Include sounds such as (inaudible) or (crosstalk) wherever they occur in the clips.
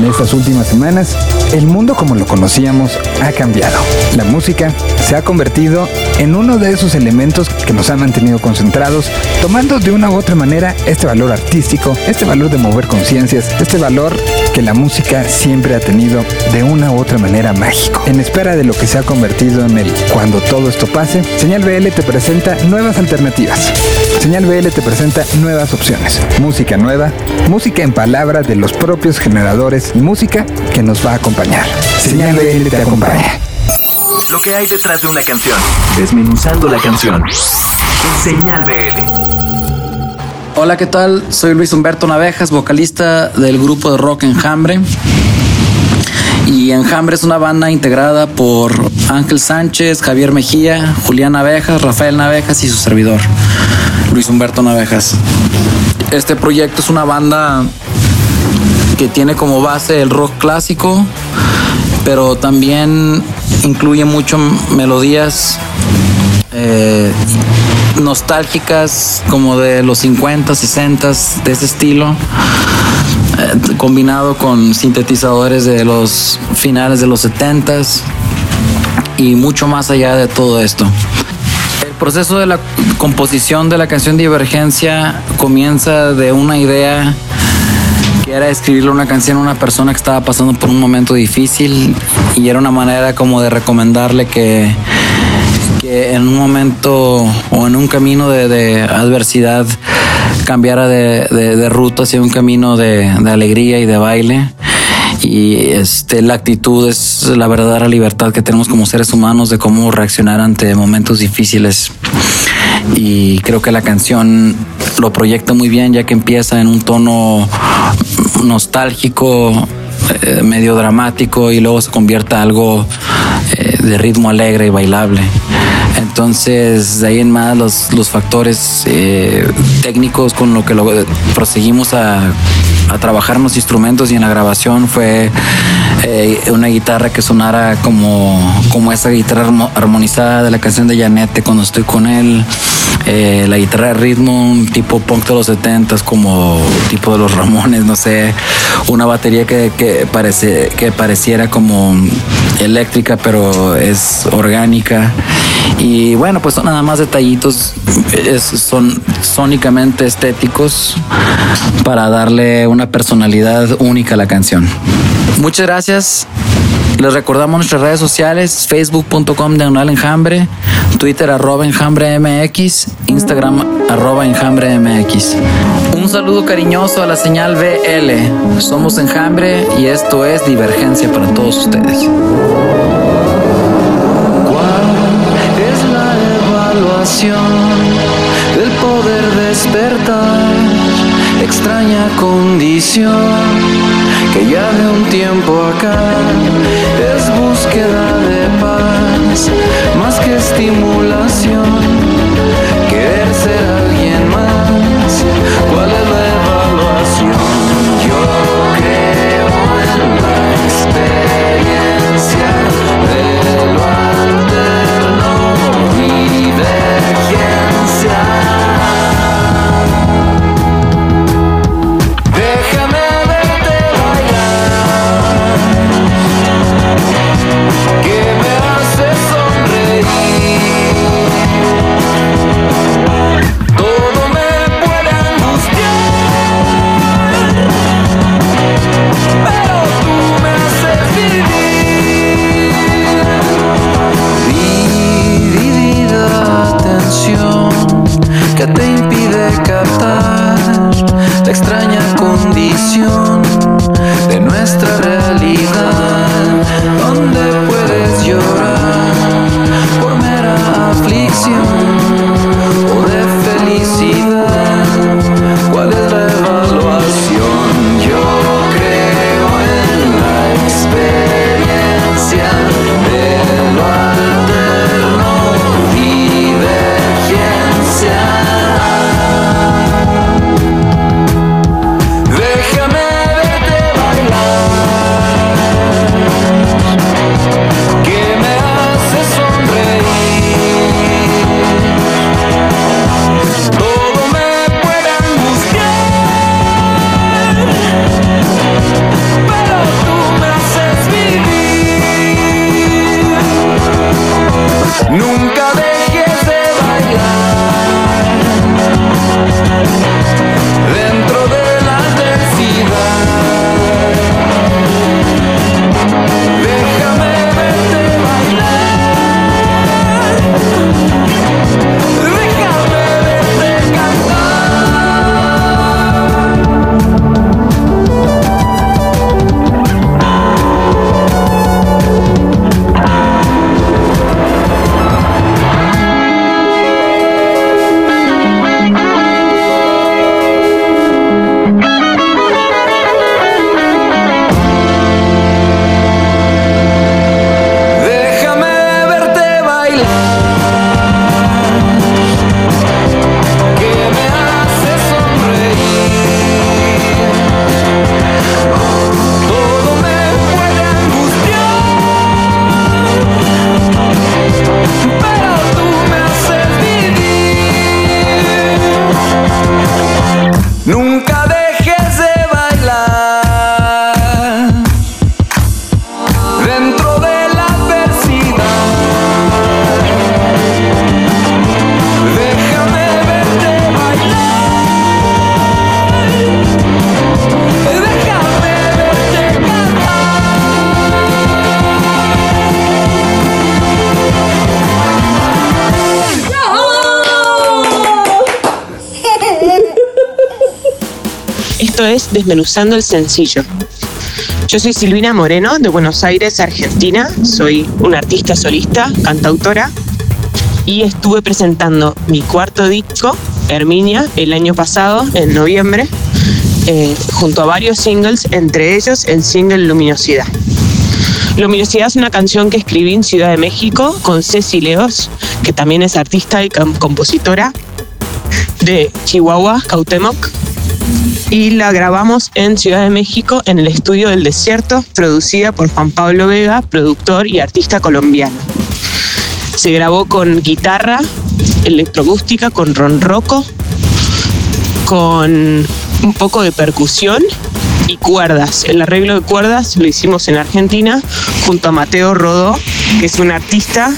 En estas últimas semanas, el mundo como lo conocíamos ha cambiado. La música se ha convertido en uno de esos elementos que nos han mantenido concentrados, tomando de una u otra manera este valor artístico, este valor de mover conciencias, este valor que la música siempre ha tenido de una u otra manera mágico. En espera de lo que se ha convertido en el cuando todo esto pase, Señal BL te presenta nuevas alternativas. Señal BL te presenta nuevas opciones. Música nueva, música en palabras de los propios generadores y música que nos va a acompañar. Señal BL te acompaña. Lo que hay detrás de una canción. Desmenuzando la canción. Señal BL. Hola, ¿qué tal? Soy Luis Humberto Navejas, vocalista del grupo de rock Enjambre. Y Enjambre es una banda integrada por Ángel Sánchez, Javier Mejía, Julián Navejas, Rafael Navejas y su servidor, Luis Humberto Navejas. Este proyecto es una banda que tiene como base el rock clásico, pero también incluye mucho melodías eh, nostálgicas como de los 50, 60, de ese estilo, eh, combinado con sintetizadores de los finales de los 70 y mucho más allá de todo esto. El proceso de la composición de la canción Divergencia comienza de una idea que era escribirle una canción a una persona que estaba pasando por un momento difícil y era una manera como de recomendarle que que en un momento o en un camino de, adversidad cambiara de, ruta hacia un camino de, alegría y de baile. Y este, la actitud es la verdadera libertad que tenemos como seres humanos de cómo reaccionar ante momentos difíciles. Y creo que la canción lo proyecta muy bien ya que empieza en un tono nostálgico, eh, medio dramático y luego se convierte en algo eh, de ritmo alegre y bailable. Entonces, de ahí en más los, los factores eh, técnicos con lo que lo, proseguimos a, a, trabajar en los instrumentos y en la grabación fue eh, una guitarra que sonara como, como esa guitarra armonizada de la canción de Janete cuando estoy con él. Eh, la guitarra de ritmo, un tipo punk de los 70 como tipo de los Ramones, no sé, una batería que, que, parece, que pareciera como eléctrica, pero es orgánica. Y bueno, pues son nada más detallitos, son sónicamente estéticos para darle una personalidad única la canción. Muchas gracias. Les recordamos nuestras redes sociales, facebook.com diagonal enjambre, Twitter arroba enjambre MX, Instagram arroba enjambre MX. Un saludo cariñoso a la señal BL. Somos enjambre y esto es divergencia para todos ustedes. del poder despertar, extraña condición que ya de un tiempo acá es búsqueda de paz, más que estimulación, Desmenuzando el Sencillo. Yo soy Silvina Moreno de Buenos Aires, Argentina. Soy una artista solista, cantautora y estuve presentando mi cuarto disco, Herminia, el año pasado, en noviembre, eh, junto a varios singles, entre ellos el single Luminosidad. Luminosidad es una canción que escribí en Ciudad de México con Ceci Leos, que también es artista y compositora de Chihuahua, Cautemoc. Y la grabamos en Ciudad de México en el Estudio del Desierto, producida por Juan Pablo Vega, productor y artista colombiano. Se grabó con guitarra electroacústica, con ronroco, con un poco de percusión y cuerdas. El arreglo de cuerdas lo hicimos en Argentina junto a Mateo Rodó, que es un artista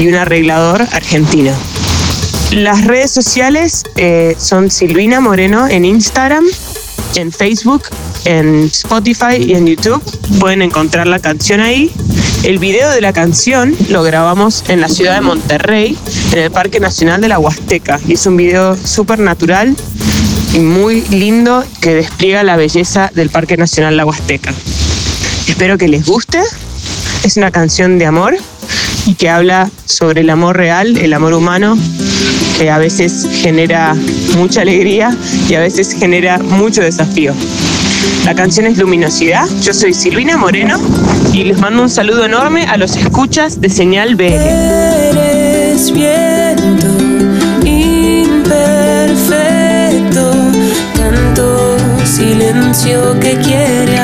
y un arreglador argentino. Las redes sociales eh, son Silvina Moreno en Instagram, en Facebook, en Spotify y en YouTube. Pueden encontrar la canción ahí. El video de la canción lo grabamos en la ciudad de Monterrey, en el Parque Nacional de la Huasteca. Y es un video súper natural y muy lindo que despliega la belleza del Parque Nacional La Huasteca. Espero que les guste. Es una canción de amor y que habla sobre el amor real, el amor humano, que a veces genera mucha alegría y a veces genera mucho desafío. La canción es Luminosidad. Yo soy Silvina Moreno y les mando un saludo enorme a los escuchas de Señal BL. Eres viento imperfecto, tanto silencio que quiere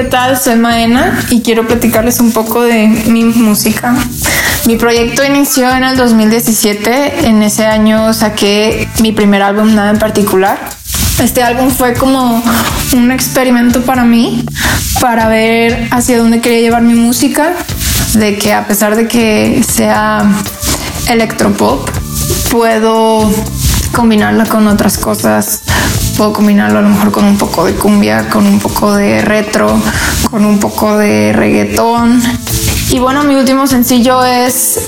¿qué tal? Soy Maena y quiero platicarles un poco de mi música. Mi proyecto inició en el 2017. En ese año saqué mi primer álbum, Nada en particular. Este álbum fue como un experimento para mí, para ver hacia dónde quería llevar mi música, de que a pesar de que sea electropop, puedo combinarla con otras cosas. Puedo combinarlo a lo mejor con un poco de cumbia, con un poco de retro, con un poco de reggaetón. Y bueno, mi último sencillo es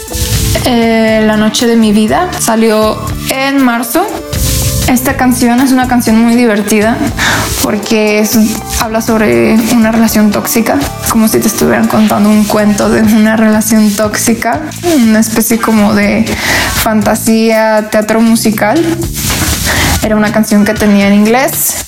eh, La Noche de mi Vida. Salió en marzo. Esta canción es una canción muy divertida porque es- habla sobre una relación tóxica, como si te estuvieran contando un cuento de una relación tóxica, una especie como de fantasía, teatro musical. Era una canción que tenía en inglés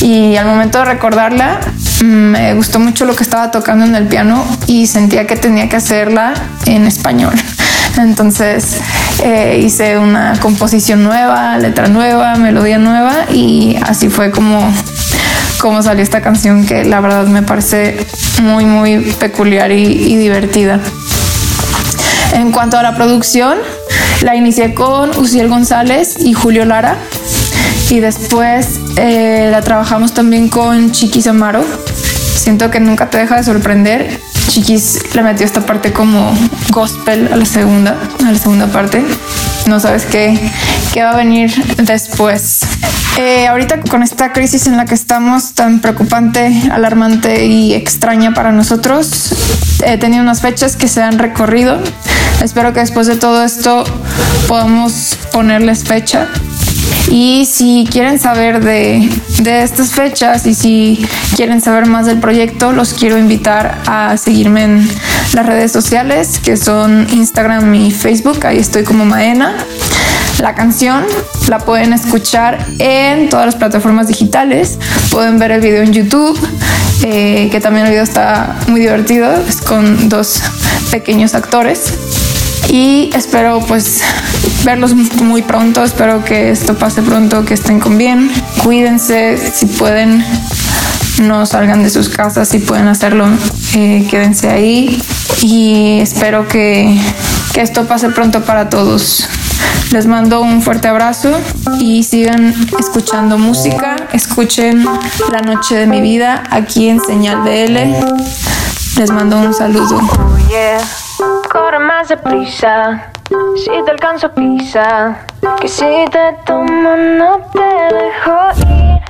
y al momento de recordarla mm, me gustó mucho lo que estaba tocando en el piano y sentía que tenía que hacerla en español. (laughs) Entonces eh, hice una composición nueva, letra nueva, melodía nueva y así fue como, como salió esta canción que la verdad me parece muy muy peculiar y, y divertida. En cuanto a la producción, la inicié con Uciel González y Julio Lara. Y después eh, la trabajamos también con Chiquis Amaro. Siento que nunca te deja de sorprender. Chiquis le metió esta parte como gospel a la segunda, a la segunda parte. No sabes qué, qué va a venir después. Eh, ahorita con esta crisis en la que estamos tan preocupante, alarmante y extraña para nosotros, he tenido unas fechas que se han recorrido. Espero que después de todo esto podamos ponerles fecha. Y si quieren saber de, de estas fechas y si quieren saber más del proyecto, los quiero invitar a seguirme en las redes sociales, que son Instagram y Facebook. Ahí estoy como Maena. La canción la pueden escuchar en todas las plataformas digitales. Pueden ver el video en YouTube, eh, que también el video está muy divertido. Es con dos pequeños actores. Y espero pues verlos muy pronto. Espero que esto pase pronto, que estén con bien. Cuídense si pueden. No salgan de sus casas si pueden hacerlo. eh, quédense ahí. Y espero que, que esto pase pronto para todos. Les mando un fuerte abrazo y sigan escuchando música. Escuchen La Noche de mi Vida aquí en Señal BL. Les mando un saludo. Deprisa. Si te alcanzo pisa, que si te tomo no te dejo ir.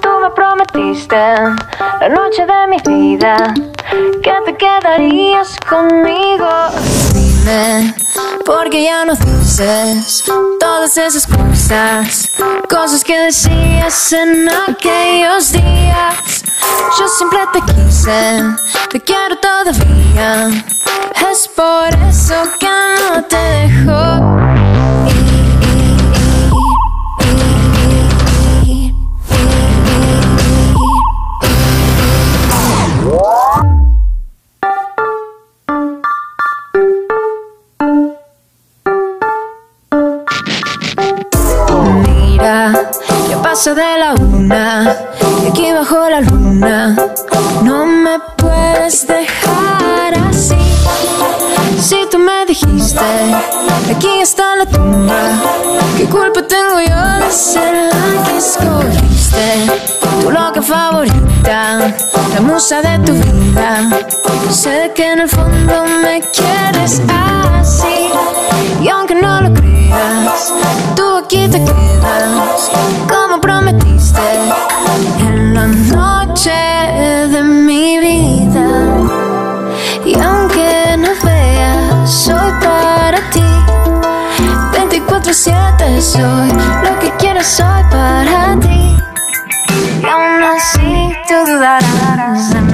Tú me prometiste la noche de mi vida que te quedarías conmigo. Porque ya no dices todas esas cosas, cosas que decías en aquellos días. Yo siempre te quise, te quiero todavía. Es por eso que no te dejo. Ser la que escogiste? Tu loca favorita, la musa de tu vida. Sé que en el fondo me quieres así. Y aunque no lo creas, tú aquí te quedas como prometiste en la noche de mi vida. Soy lo que quieras, soy para ti. Y aún así tú dudarás de mí.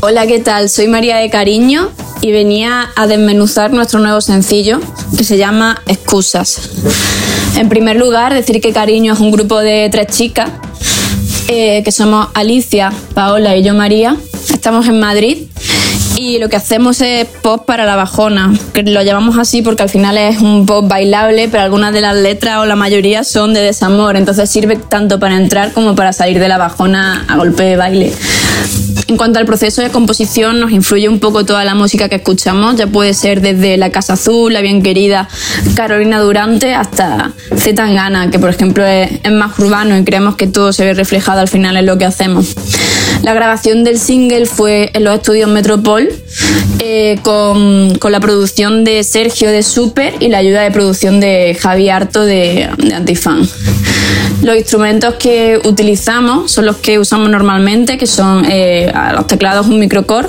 Hola, ¿qué tal? Soy María de Cariño y venía a desmenuzar nuestro nuevo sencillo que se llama Excusas. En primer lugar, decir que Cariño es un grupo de tres chicas, eh, que somos Alicia, Paola y yo María. Estamos en Madrid y lo que hacemos es pop para la bajona, que lo llamamos así porque al final es un pop bailable, pero algunas de las letras o la mayoría son de desamor, entonces sirve tanto para entrar como para salir de la bajona a golpe de baile. En cuanto al proceso de composición, nos influye un poco toda la música que escuchamos, ya puede ser desde La Casa Azul, La Bien Querida, Carolina Durante, hasta Z Tangana, que por ejemplo es, más urbano y creemos que todo se ve reflejado al final en lo que hacemos. La grabación del single fue en los estudios Metropol eh, con, con la producción de Sergio de Super y la ayuda de producción de Javi Harto de, de Antifan. Los instrumentos que utilizamos son los que usamos normalmente, que son eh, a los teclados un microcore,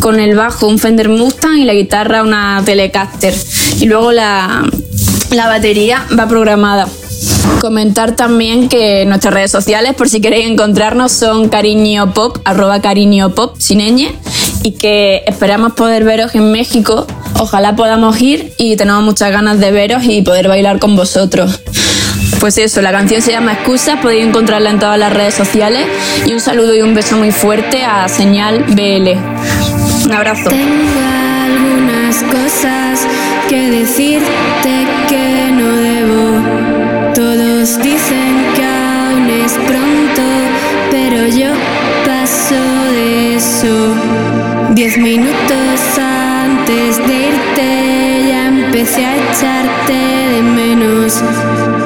con el bajo un Fender Mustang y la guitarra una Telecaster. Y luego la, la batería va programada. Comentar también que nuestras redes sociales, por si queréis encontrarnos, son cariño pop, arroba cariño pop, sin ñ, y que esperamos poder veros en México. Ojalá podamos ir y tenemos muchas ganas de veros y poder bailar con vosotros. Pues eso, la canción se llama Excusas, podéis encontrarla en todas las redes sociales y un saludo y un beso muy fuerte a Señal BL. Un abrazo. Tengo algunas cosas que decirte que no debo. Todos dicen que aún es pronto, pero yo paso de eso. Diez minutos antes de irte ya empecé a echarte de menos.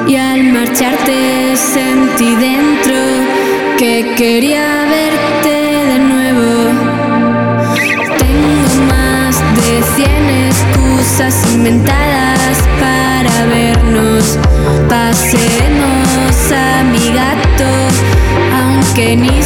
Y al marcharte sentí dentro que quería verte de nuevo. Tengo más de 100 excusas inventadas para vernos. Pasemos a mi gato, aunque ni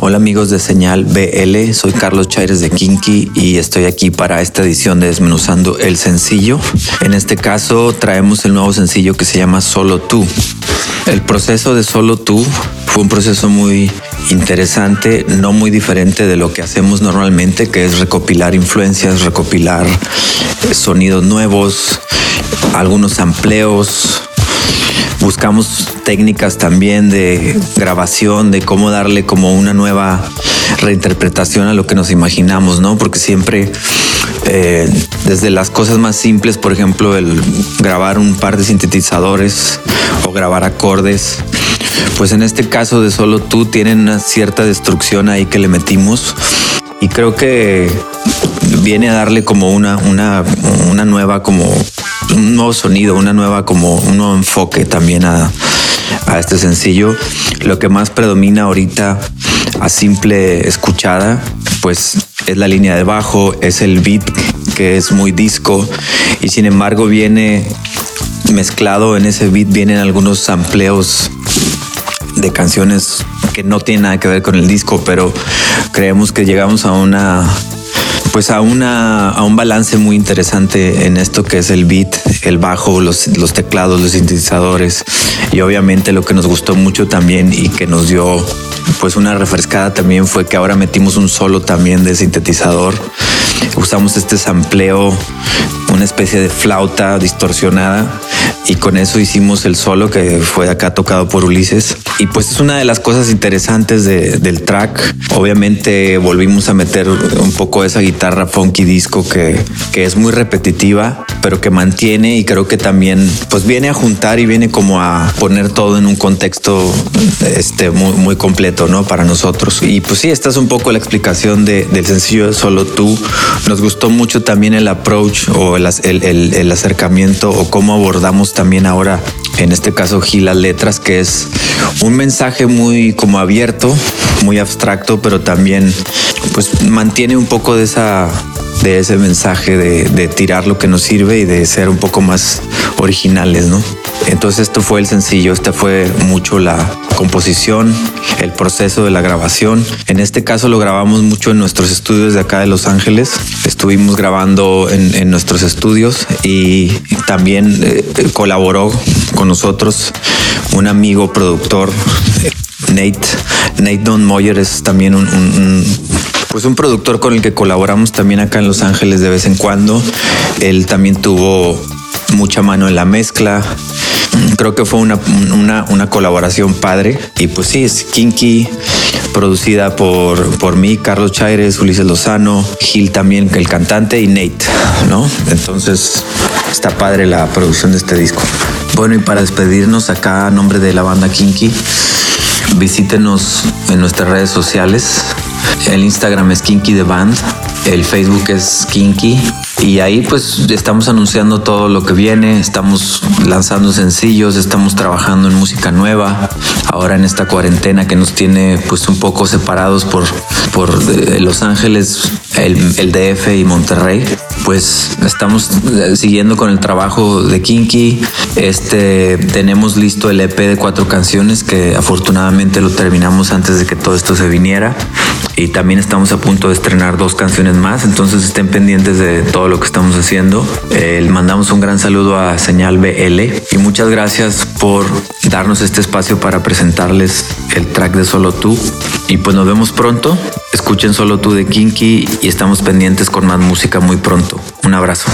Hola amigos de Señal BL, soy Carlos Chaires de Kinky y estoy aquí para esta edición de Desmenuzando el sencillo. En este caso traemos el nuevo sencillo que se llama Solo tú. El proceso de Solo tú fue un proceso muy interesante, no muy diferente de lo que hacemos normalmente, que es recopilar influencias, recopilar sonidos nuevos, algunos amplios, buscamos técnicas también de grabación, de cómo darle como una nueva reinterpretación a lo que nos imaginamos, ¿no? Porque siempre, eh, desde las cosas más simples, por ejemplo, el grabar un par de sintetizadores o grabar acordes, pues en este caso de solo tú tienen una cierta destrucción ahí que le metimos y creo que viene a darle como una, una, una nueva como un nuevo sonido, una nueva como un nuevo enfoque también a, a este sencillo. Lo que más predomina ahorita a simple escuchada, pues es la línea de bajo, es el beat que es muy disco y sin embargo viene mezclado en ese beat vienen algunos sampleos de canciones que no tienen nada que ver con el disco, pero creemos que llegamos a una pues a una a un balance muy interesante en esto que es el beat, el bajo, los, los teclados, los sintetizadores y obviamente lo que nos gustó mucho también y que nos dio pues una refrescada también fue que ahora metimos un solo también de sintetizador. Usamos este sampleo, una especie de flauta distorsionada y con eso hicimos el solo que fue acá tocado por Ulises. Y pues es una de las cosas interesantes de- del track. Obviamente volvimos a meter un poco esa guitarra funky disco que, que es muy repetitiva, pero que mantiene y creo que también pues viene a juntar y viene como a poner todo en un contexto este, muy, muy completo, ¿no? Para nosotros. Y pues sí, esta es un poco la explicación de- del sencillo de Solo Tú. Nos gustó mucho también el approach o el, el- el- el acercamiento o cómo abordamos también ahora, en este caso, Gil, las letras, que es un mensaje muy como abierto, muy abstracto, pero también pues mantiene un poco de esa de ese mensaje de, de tirar lo que nos sirve y de ser un poco más originales, ¿no? Entonces esto fue el sencillo, esta fue mucho la composición, el proceso de la grabación. En este caso lo grabamos mucho en nuestros estudios de acá de Los Ángeles. Estuvimos grabando en, nuestros estudios y también eh, colaboró con nosotros un amigo productor, Nate. Nate Don Moyer es también un- pues un productor con el que colaboramos también acá en Los Ángeles de vez en cuando. Él también tuvo mucha mano en la mezcla. Creo que fue una, una, colaboración padre. Y pues sí, es Kinky, producida por, por mí, Carlos Chaires, Ulises Lozano, Gil también, el cantante, y Nate, ¿no? Entonces está padre la producción de este disco. Bueno, y para despedirnos acá a nombre de la banda Kinky, visítenos en nuestras redes sociales. El Instagram es Kinky The Band, el Facebook es Kinky y ahí pues estamos anunciando todo lo que viene, estamos lanzando sencillos, estamos trabajando en música nueva. Ahora en esta cuarentena que nos tiene pues un poco separados por, por eh, Los Ángeles, el, el DF y Monterrey, pues estamos eh, siguiendo con el trabajo de Kinky. Este tenemos listo el EP de cuatro canciones que afortunadamente lo terminamos antes de que todo esto se viniera. Y también estamos a punto de estrenar dos canciones más, entonces estén pendientes de todo lo que estamos haciendo. Eh, mandamos un gran saludo a Señal BL y muchas gracias por darnos este espacio para presentarles el track de Solo Tú. Y pues nos vemos pronto. Escuchen Solo Tú de Kinky y estamos pendientes con más música muy pronto. Un abrazo.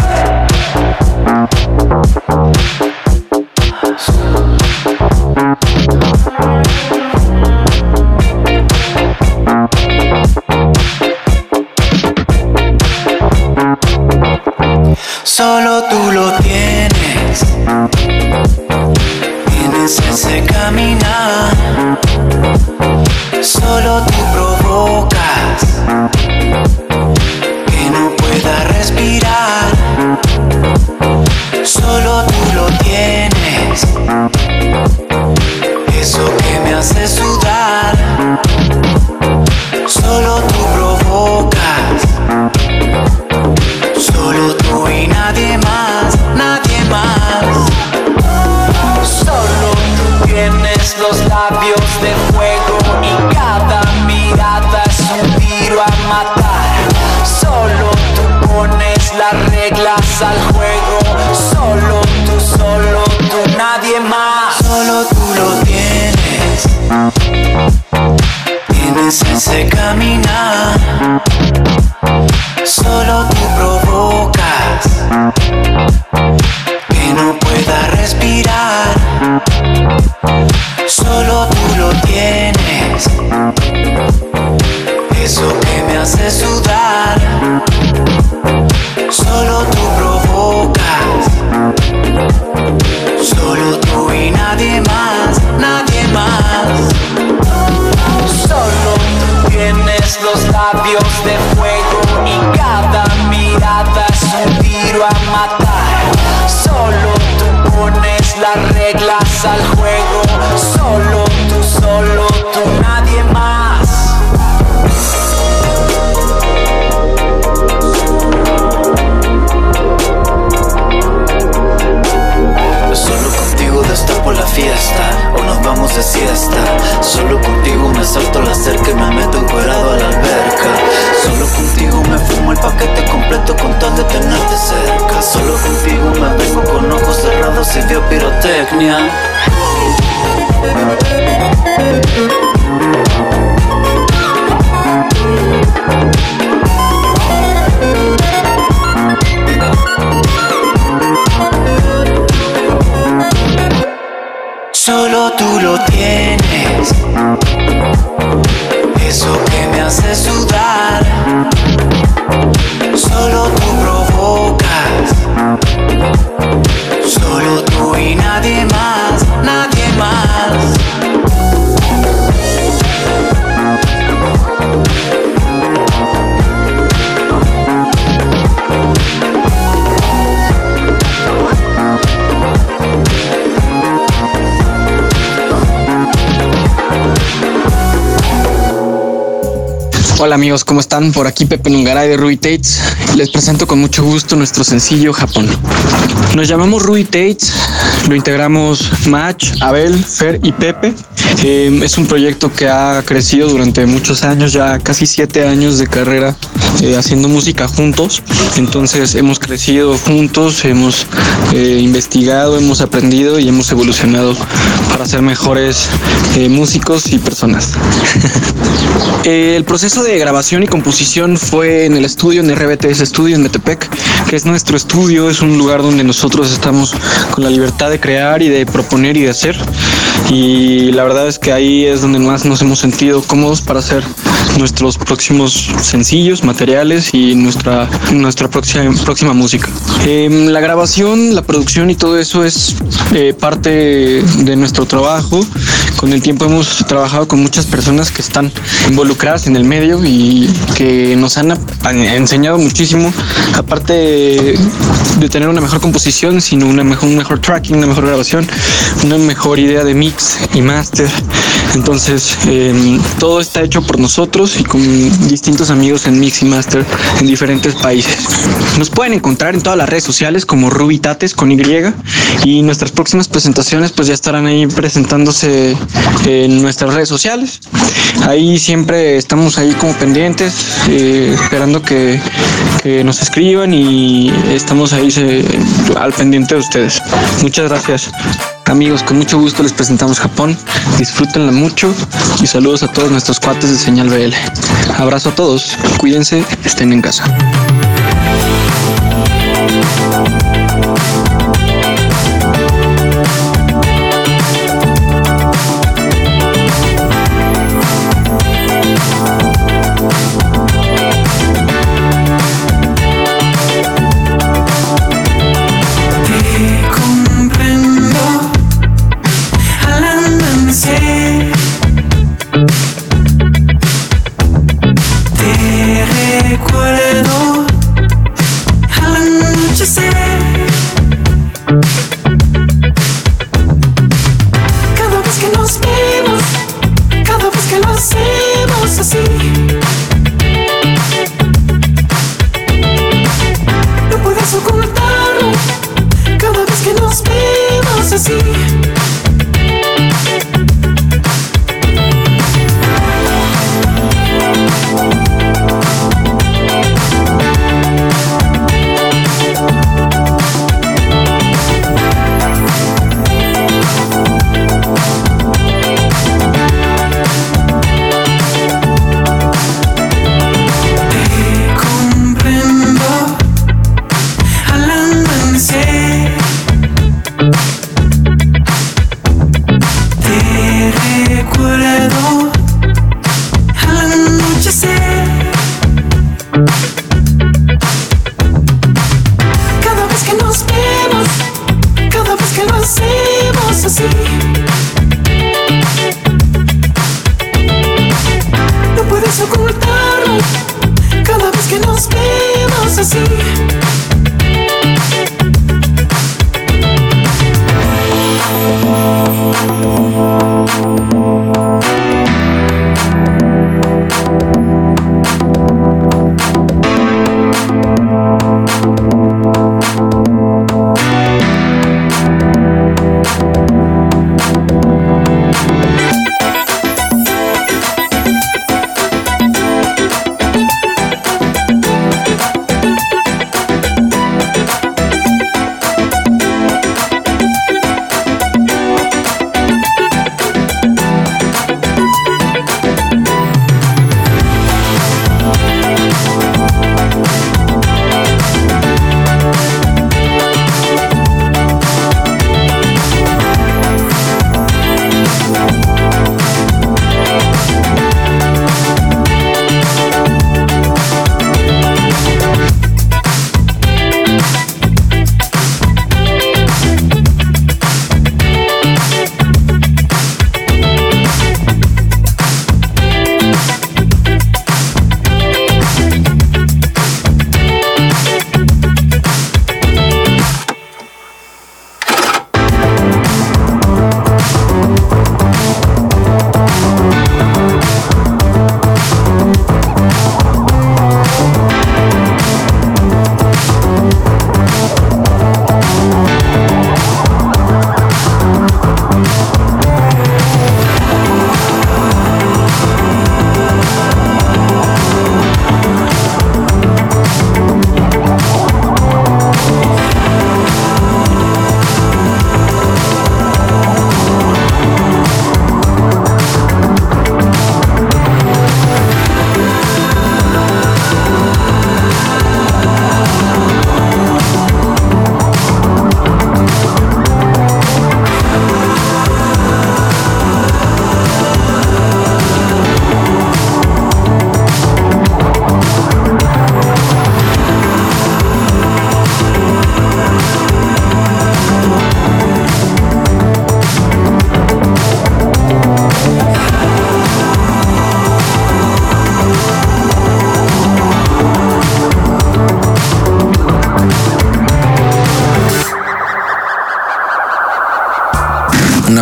Solo tú lo tienes. Tienes ese caminar. Solo Solo Hola amigos, ¿cómo están? Por aquí Pepe Nungaray de Rui Tates. Les presento con mucho gusto nuestro sencillo Japón. Nos llamamos Rui Tates, lo integramos Match, Abel, Fer y Pepe. Eh, es un proyecto que ha crecido durante muchos años, ya casi siete años de carrera eh, haciendo música juntos. Entonces hemos crecido juntos, hemos eh, investigado, hemos aprendido y hemos evolucionado para ser mejores eh, músicos y personas. (laughs) Eh, el proceso de grabación y composición fue en el estudio, en RBTS Studio en Metepec, que es nuestro estudio, es un lugar donde nosotros estamos con la libertad de crear y de proponer y de hacer. Y la verdad es que ahí es donde más nos hemos sentido cómodos para hacer nuestros próximos sencillos, materiales y nuestra, nuestra próxima, próxima música. Em, la grabación, la producción y todo eso es eh, parte de nuestro trabajo. Con el tiempo hemos trabajado con muchas personas que están involucradas en el medio y que nos han enseñado muchísimo, aparte de, de tener una mejor composición, sino una mejor, un mejor tracking, una mejor grabación, una mejor idea de mix y master. Entonces, em, todo está hecho por nosotros y con distintos amigos en mix y master en diferentes países. Nos pueden encontrar en todas las redes sociales como Ruby Tates con Y y nuestras próximas presentaciones pues ya estarán ahí presentándose en nuestras redes sociales. Ahí siempre estamos ahí como pendientes, eh, esperando que, que nos escriban y estamos ahí al pendiente de ustedes. Muchas gracias. Amigos, con mucho gusto les presentamos Japón. Disfrútenla mucho y saludos a todos nuestros cuates de Señal BL. Abrazo a todos. Cuídense, estén en casa.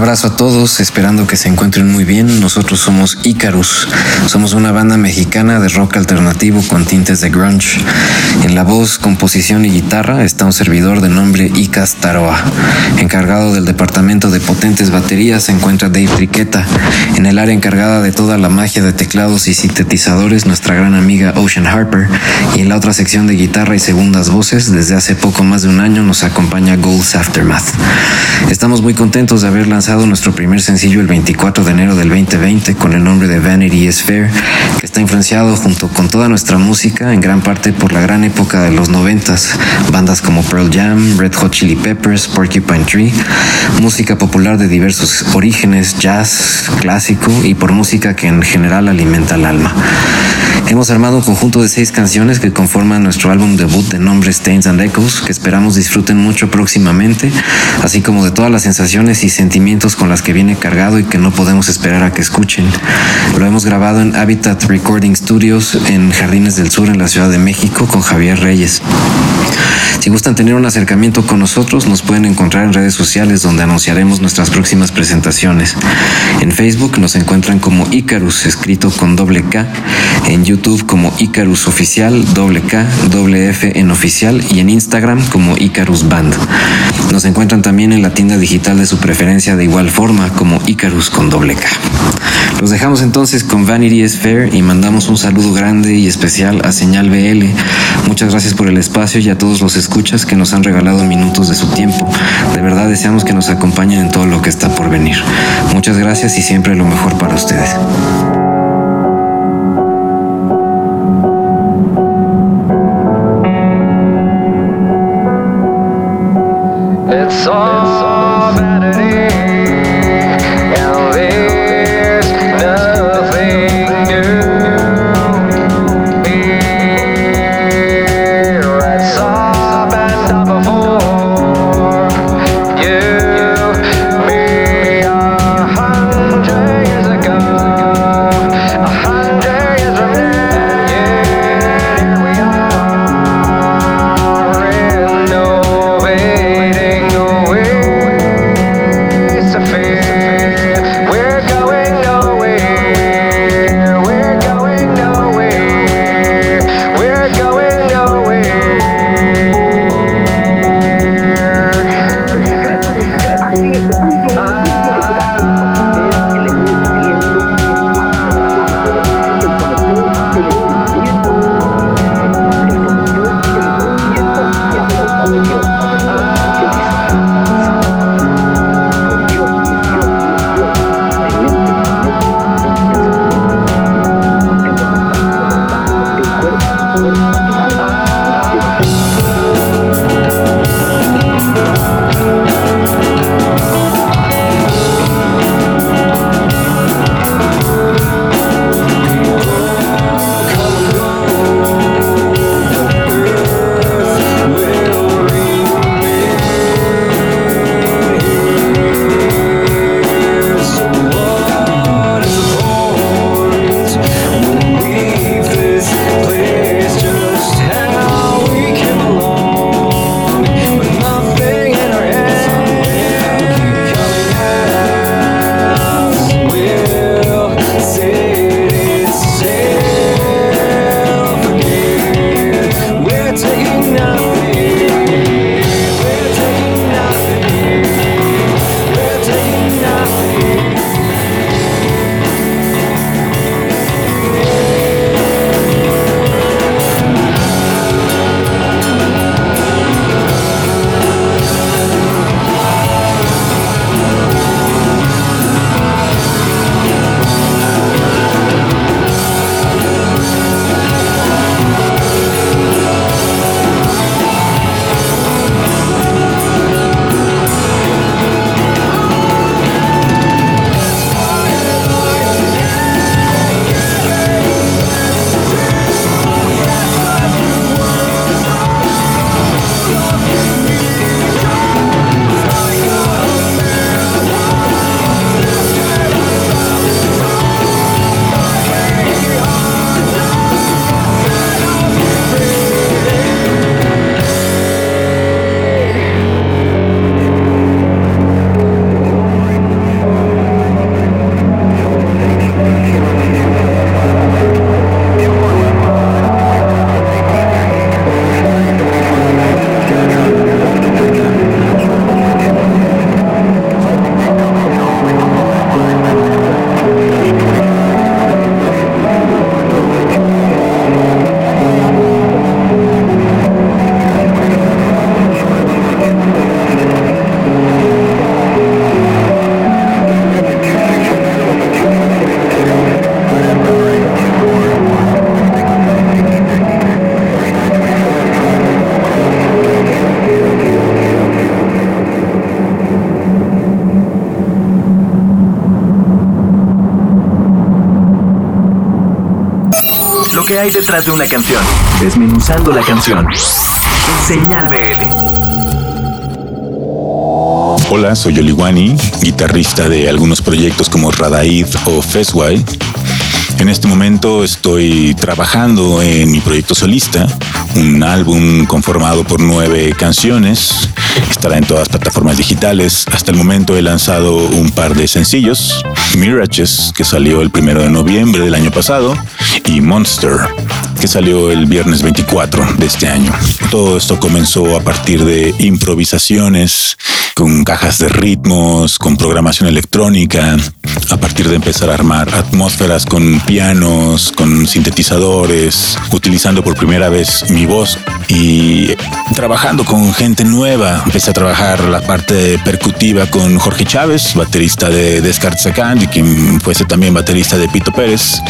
Abrazo a todos, esperando que se encuentren muy bien. Nosotros somos Icarus. Somos una banda mexicana de rock alternativo con tintes de grunge. En la voz, composición y guitarra está un servidor de nombre Icas Taroa. Encargado del departamento de potentes baterías se encuentra Dave Triqueta. En el área encargada de toda la magia de teclados y sintetizadores, nuestra gran amiga Ocean Harper. Y en la otra sección de guitarra y segundas voces, desde hace poco más de un año nos acompaña Goals Aftermath. Estamos muy contentos de haber lanzado nuestro primer sencillo el 24 de enero del 2020 con el nombre de Vanity is Fair, que está influenciado junto con toda nuestra música en gran parte por la gran época de los noventas, bandas como Pearl Jam, Red Hot Chili Peppers, Porcupine Tree, música popular de diversos orígenes, jazz, clásico y por música que en general alimenta el alma. Hemos armado un conjunto de seis canciones que conforman nuestro álbum debut de nombre Stains and Echoes, que esperamos disfruten mucho próximamente, así como de todas las sensaciones y sentimientos con las que viene cargado y que no podemos esperar a que escuchen. Lo hemos grabado en Habitat Recording Studios en Jardines del Sur, en la Ciudad de México, con Javier Reyes. Si gustan tener un acercamiento con nosotros, nos pueden encontrar en redes sociales donde anunciaremos nuestras próximas presentaciones. En Facebook nos encuentran como Icarus, escrito con doble K, en YouTube como Icarus Oficial, doble K, doble F en oficial y en Instagram como Icarus Band. Nos encuentran también en la tienda digital de su preferencia de igual forma como Icarus con doble K. Los dejamos entonces con Vanity is Fair y mandamos un saludo grande y especial a Señal BL. Muchas gracias por el espacio y a todos los escuchas que nos han regalado minutos de su tiempo. De verdad deseamos que nos acompañen en todo lo que está por venir. Muchas gracias y siempre lo mejor para ustedes. ¿Qué hay detrás de una canción? Desmenuzando la canción. Señal BL. Hola, soy Oliwani, guitarrista de algunos proyectos como Radaid o Fesway. En este momento estoy trabajando en mi proyecto solista, un álbum conformado por nueve canciones. Estará en todas las plataformas digitales. Hasta el momento he lanzado un par de sencillos, Mirages, que salió el primero de noviembre del año pasado, y Monster, que salió el viernes 24 de este año. Todo esto comenzó a partir de improvisaciones con cajas de ritmos, con programación electrónica, a partir de empezar a armar atmósferas con pianos, con sintetizadores, utilizando por primera vez mi voz y trabajando con gente nueva. Empecé a trabajar la parte percutiva con Jorge Chávez, baterista de Descartes Second y quien fuese también baterista de Pito Pérez,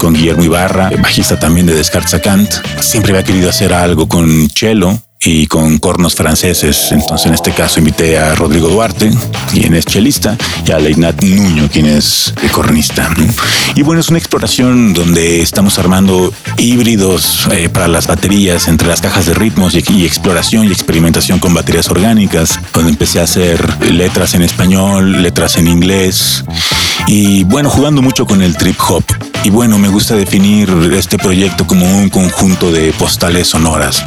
con Guillermo Ibarra, bajista también de Descartes Second. Siempre había querido hacer algo con cello y con cornos franceses. Entonces, en este caso, invité a Rodrigo Duarte, quien es chelista, y a Leinat Nuño, quien es cornista. Y bueno, es una exploración donde estamos armando híbridos eh, para las baterías entre las cajas de ritmos y, y, exploración y experimentación con baterías orgánicas, donde empecé a hacer letras en español, letras en inglés y bueno, jugando mucho con el trip hop. Y bueno, me gusta definir este proyecto como un conjunto de postales sonoras,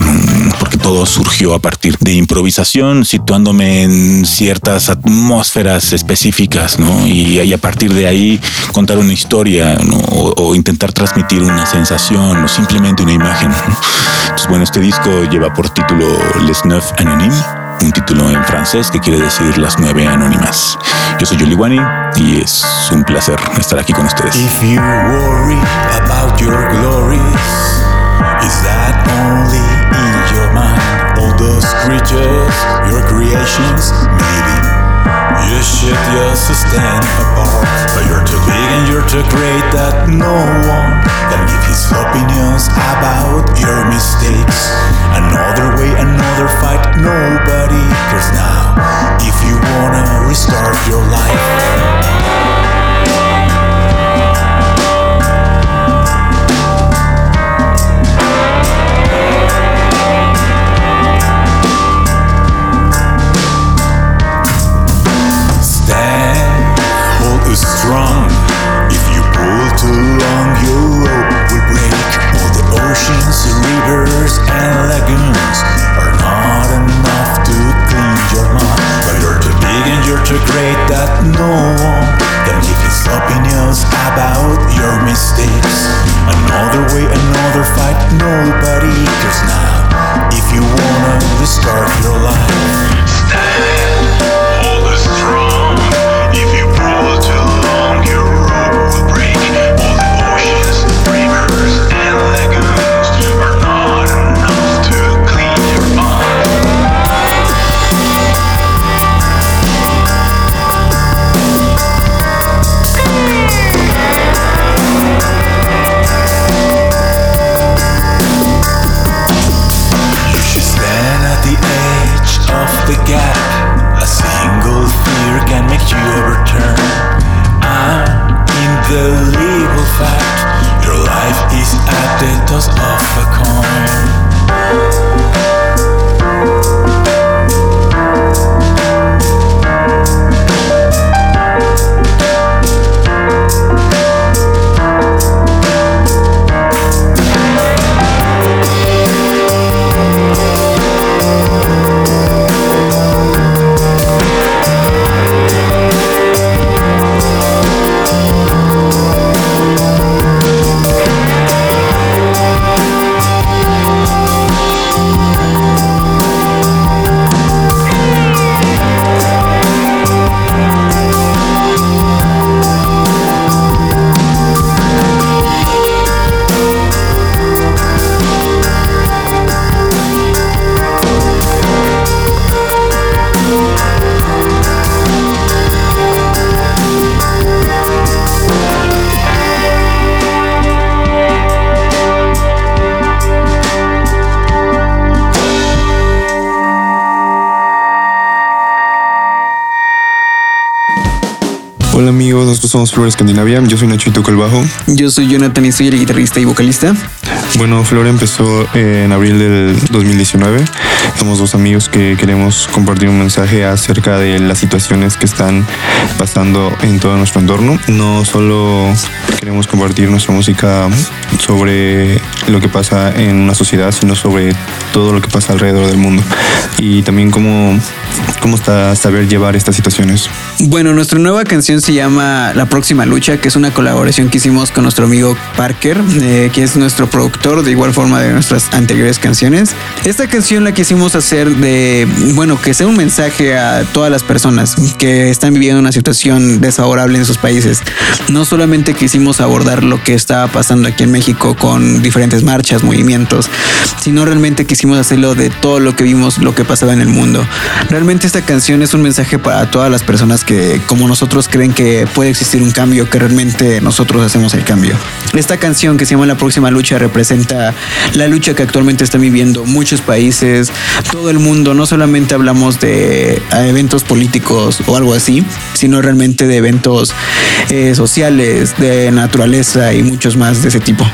porque todo surgió a partir de improvisación, situándome en ciertas atmósferas específicas, ¿no? Y, y a partir de ahí contar una historia, ¿no? o, o, intentar transmitir una sensación o simplemente una imagen. Entonces, bueno, este disco lleva por título Les Neuf Anonymes un título en francés que quiere decir las nueve anónimas. Yo soy Yoliwani y es un placer estar aquí con ustedes. If you worry about your glories, is that only in your mind? All those creatures, your creations, maybe. You should just stand apart. But you're too big and you're too great that no one can give his opinions about your mistakes. Another way, another fight, nobody cares now. If you wanna restart your life. Strong. If you pull too long, your rope will break. All the oceans, rivers, and lagoons are not enough to clean your mind. But you're too big and you're too great that no one can give his opinions about your mistakes. Another way, another fight, nobody cares now. If you wanna restart your life, somos Flor Escandinavia, yo soy Nacho y toco el bajo. Yo soy Jonathan y soy el guitarrista y vocalista. Bueno, Flor empezó en abril del 2019. Somos dos amigos que queremos compartir un mensaje acerca de las situaciones que están pasando en todo nuestro entorno. No solo queremos compartir nuestra música sobre lo que pasa en una sociedad, sino sobre todo lo que pasa alrededor del mundo. Y también cómo, cómo está saber llevar estas situaciones. Bueno, nuestra nueva canción se llama La Próxima Lucha, que es una colaboración que hicimos con nuestro amigo Parker, eh, que es nuestro productor, de igual forma de nuestras anteriores canciones. Esta canción la quisimos hacer de, bueno, que sea un mensaje a todas las personas que están viviendo una situación desfavorable en sus países. No solamente quisimos abordar lo que estaba pasando aquí en México con diferentes marchas, movimientos, sino realmente quisimos hacerlo de todo lo que vimos, lo que pasaba en el mundo. Realmente esta canción es un mensaje para todas las personas que, como nosotros, creen que puede existir un cambio, que realmente nosotros hacemos el cambio. Esta canción que se llama La Próxima Lucha representa la lucha que actualmente están viviendo muchos países, todo el mundo. No solamente hablamos de eventos políticos o algo así, sino realmente de eventos eh, sociales, de naturaleza y muchos más de ese tipo.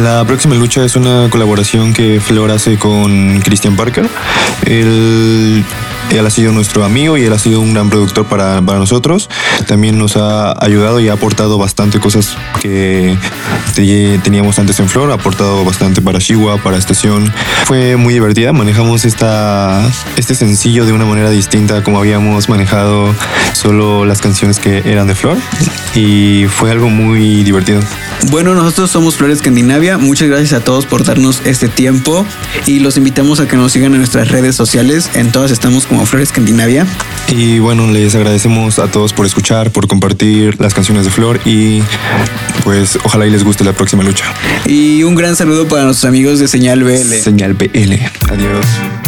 La próxima lucha es una colaboración que Flor hace con Christian Parker. Él, él ha sido nuestro amigo y él ha sido un gran productor para, para nosotros. También nos ha ayudado y ha aportado bastante cosas que te- teníamos antes en Flor. Ha aportado bastante para Chihuahua, para Estación. Fue muy divertida. Manejamos esta, este sencillo de una manera distinta como habíamos manejado solo las canciones que eran de Flor. Y fue algo muy divertido. Bueno, nosotros somos Flores Escandinavia. Muchas gracias a todos por darnos este tiempo y los invitamos a que nos sigan en nuestras redes sociales. En todas estamos como Flores Escandinavia. Y bueno, les agradecemos a todos por escuchar, por compartir las canciones de Flor y pues ojalá y les guste la próxima lucha. Y un gran saludo para nuestros amigos de Señal BL. Señal BL. Adiós.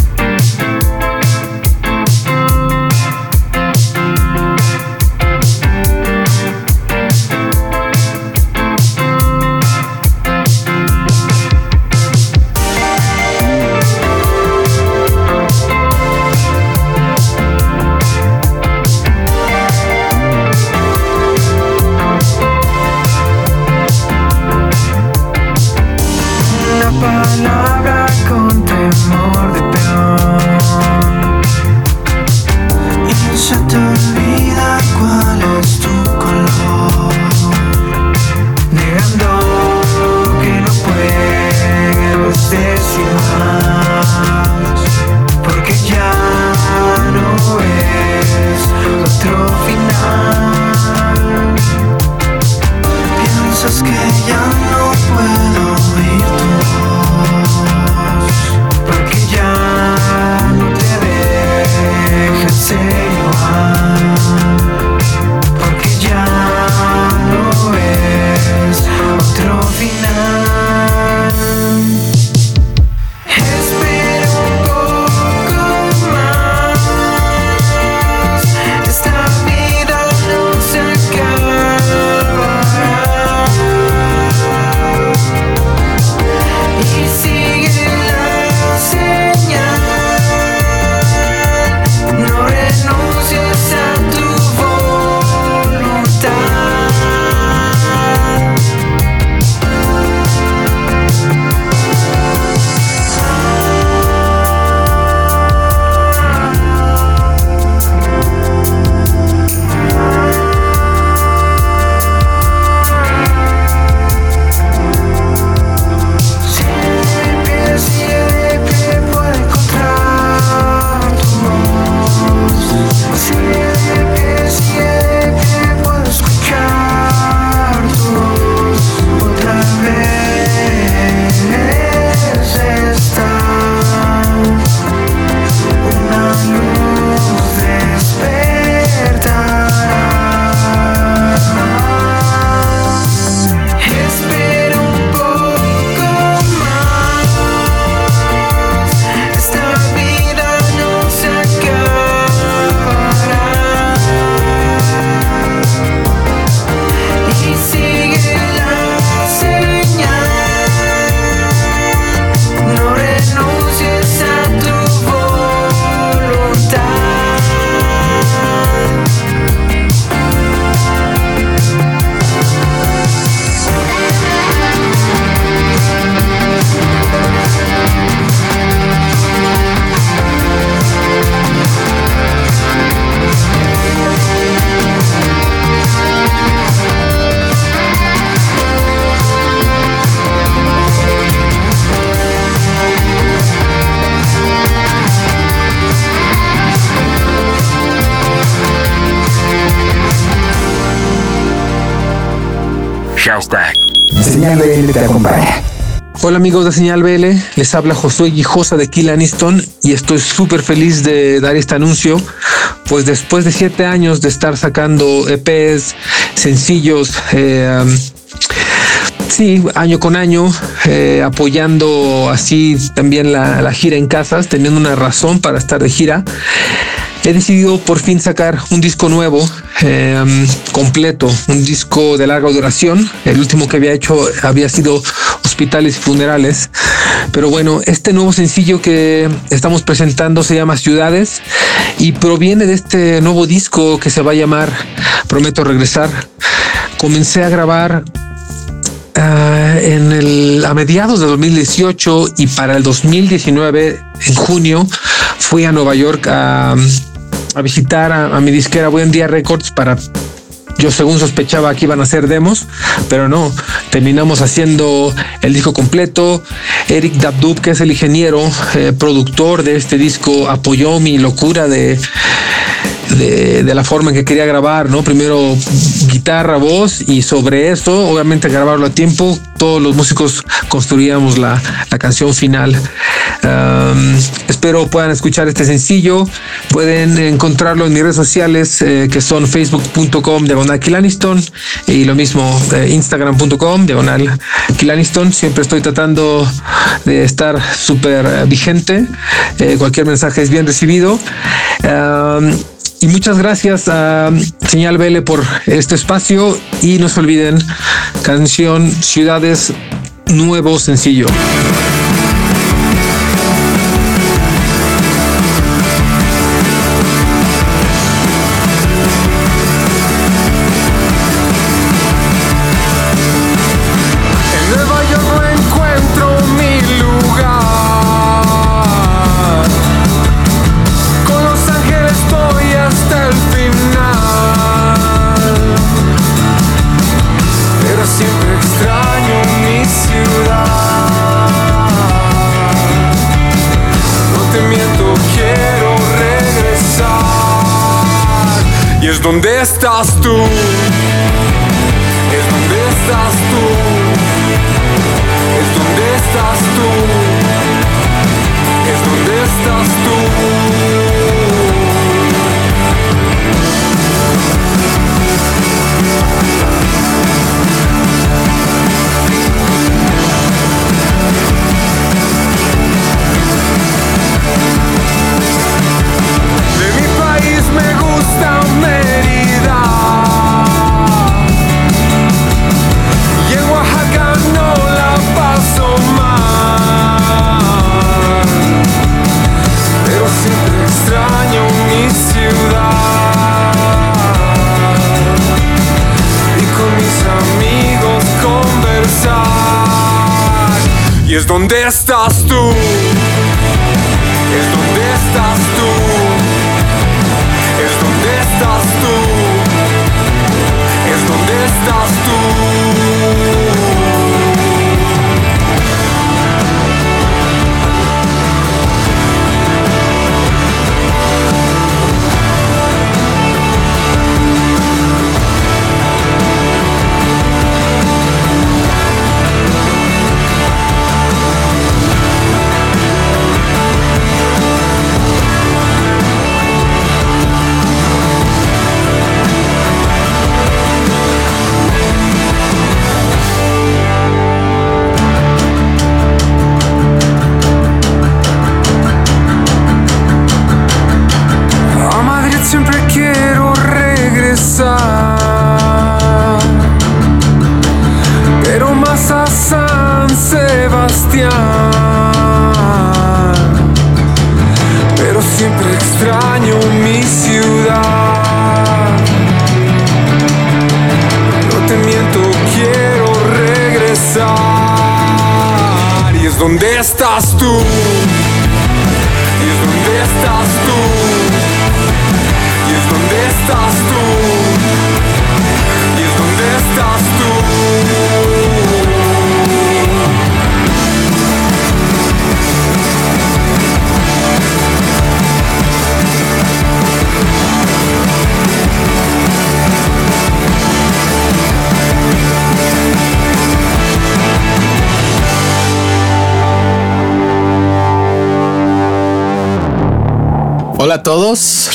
Amigos de Señal BL, les habla Josué Guijosa de Kill Aniston y estoy súper feliz de dar este anuncio, pues después de siete años de estar sacando EPs, sencillos, eh, sí, año con año, eh, apoyando así también la, la gira en casas, teniendo una razón para estar de gira he decidido por fin sacar un disco nuevo, eh, completo, un disco de larga duración. El último que había hecho había sido Hospitales y Funerales. Pero bueno, este nuevo sencillo que estamos presentando se llama Ciudades y proviene de este nuevo disco que se va a llamar Prometo Regresar. Comencé a grabar Uh, en el, a mediados de 2018 y para el 2019, en junio, fui a Nueva York a, a visitar a, a, mi disquera Buen Día Records para. Yo según sospechaba que iban a hacer demos, pero no, terminamos haciendo el disco completo. Eric Dabdub, que es el ingeniero, eh, productor de este disco, apoyó mi locura de, de, la forma en que quería grabar, ¿no? Primero guitarra, voz y sobre eso, obviamente grabarlo a tiempo, todos los músicos construíamos la, la canción final. Espero puedan escuchar este sencillo, pueden encontrarlo en mis redes sociales eh, que son facebook.com diagonal Kilaniston y lo mismo eh, instagram.com diagonal Kilaniston. Siempre estoy tratando de estar súper vigente, eh, cualquier mensaje es bien recibido. Y muchas gracias a Señal BL por este espacio y no se olviden, canción Ciudades, nuevo sencillo.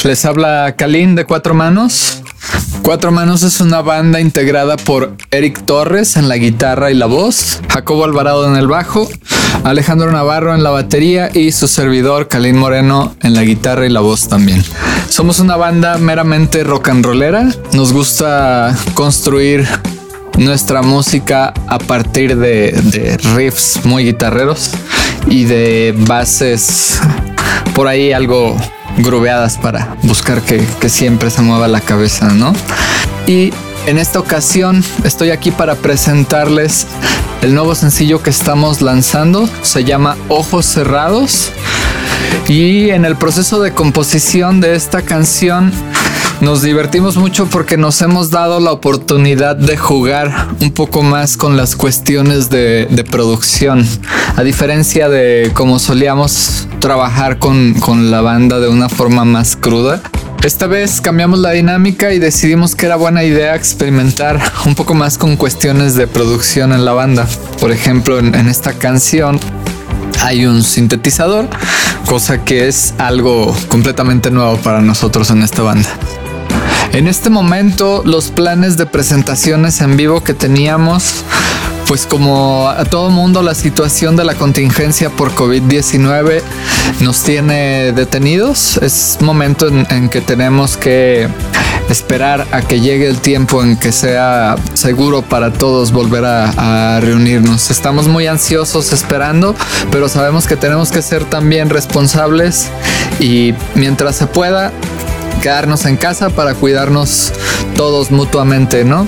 Les habla Kalin de Cuatro Manos. Cuatro Manos es una banda integrada por Eric Torres en la guitarra y la voz, Jacobo Alvarado en el bajo, Alejandro Navarro en la batería y su servidor Kalin Moreno en la guitarra y la voz también. Somos una banda meramente rock and rollera, nos gusta construir nuestra música a partir de, de riffs muy guitarreros y de bases por ahí algo grubeadas para buscar que, que siempre se mueva la cabeza, ¿no? Y en esta ocasión estoy aquí para presentarles el nuevo sencillo que estamos lanzando. Se llama Ojos Cerrados. Y en el proceso de composición de esta canción nos divertimos mucho porque nos hemos dado la oportunidad de jugar un poco más con las cuestiones de, de producción. A diferencia de como solíamos trabajar con, con la banda de una forma más cruda. Esta vez cambiamos la dinámica y decidimos que era buena idea experimentar un poco más con cuestiones de producción en la banda. Por ejemplo, en, en esta canción hay un sintetizador, cosa que es algo completamente nuevo para nosotros en esta banda. En este momento los planes de presentaciones en vivo que teníamos, pues como a todo mundo la situación de la contingencia por COVID-19 nos tiene detenidos. Es momento en, que tenemos que esperar a que llegue el tiempo en que sea seguro para todos volver a, a, reunirnos. Estamos muy ansiosos esperando, pero sabemos que tenemos que ser también responsables y mientras se pueda quedarnos en casa para cuidarnos todos mutuamente, ¿no?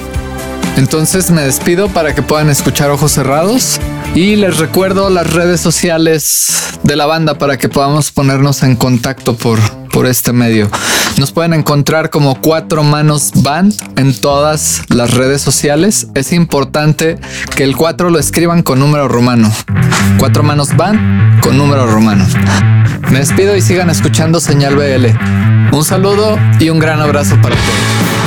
Entonces me despido para que puedan escuchar ojos cerrados y les recuerdo las redes sociales de la banda para que podamos ponernos en contacto por, por este medio. Nos pueden encontrar como Cuatro Manos Band en todas las redes sociales. Es importante que el 4 lo escriban con número romano. Cuatro Manos Band con número romano. Me despido y sigan escuchando Señal BL. Un saludo y un gran abrazo para todos.